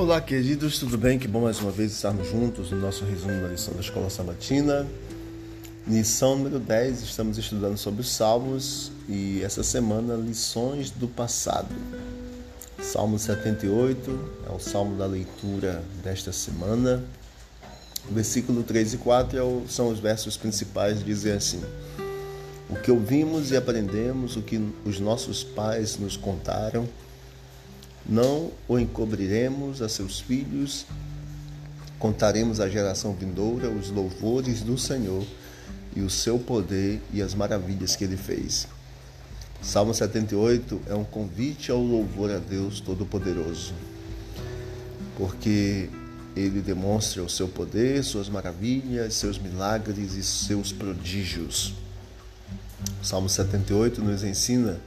Olá, queridos, tudo bem? Que bom mais uma vez estarmos juntos no nosso resumo da lição da Escola Sabatina. Lição número 10, estamos estudando sobre os Salmos e essa semana lições do passado. Salmo 78 é o salmo da leitura desta semana. O versículo 3 e 4 é são os versos principais, dizem assim: O que ouvimos e aprendemos, o que os nossos pais nos contaram, não o encobriremos a seus filhos, contaremos à geração vindoura os louvores do Senhor e o seu poder e as maravilhas que ele fez. Salmo 78 é um convite ao louvor a Deus Todo-Poderoso, porque ele demonstra o seu poder, suas maravilhas, seus milagres e seus prodígios. Salmo 78 nos ensina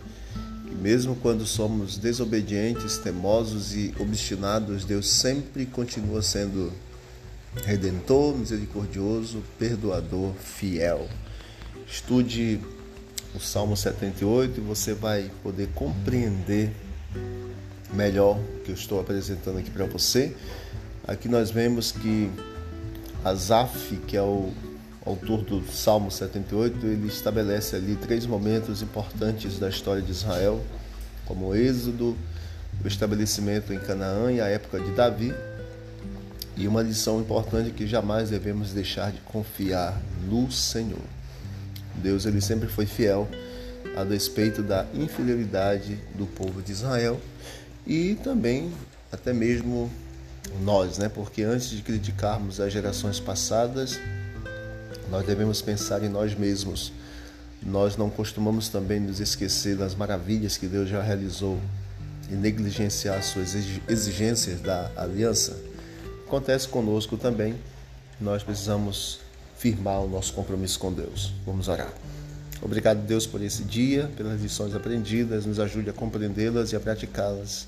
que, mesmo quando somos desobedientes, temosos e obstinados, Deus sempre continua sendo redentor, misericordioso, perdoador, fiel. Estude o Salmo 78 e você vai poder compreender melhor o que eu estou apresentando aqui para você. Aqui nós vemos que Asaf, que é o autor do Salmo 78, ele estabelece ali três momentos importantes da história de Israel, como o êxodo, o estabelecimento em Canaã e a época de Davi. E uma lição importante que jamais devemos deixar de confiar no Senhor. Deus ele sempre foi fiel a despeito da infidelidade do povo de Israel e também até mesmo nós, né? Porque antes de criticarmos as gerações passadas, nós devemos pensar em nós mesmos. Nós não costumamos também nos esquecer das maravilhas que Deus já realizou e negligenciar suas exigências da aliança. Acontece conosco também. Nós precisamos firmar o nosso compromisso com Deus. Vamos orar. Obrigado, Deus, por esse dia, pelas lições aprendidas. Nos ajude a compreendê-las e a praticá-las.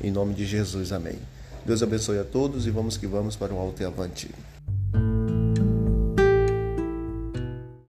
Em nome de Jesus, amém. Deus abençoe a todos e vamos que vamos para o alto e avante.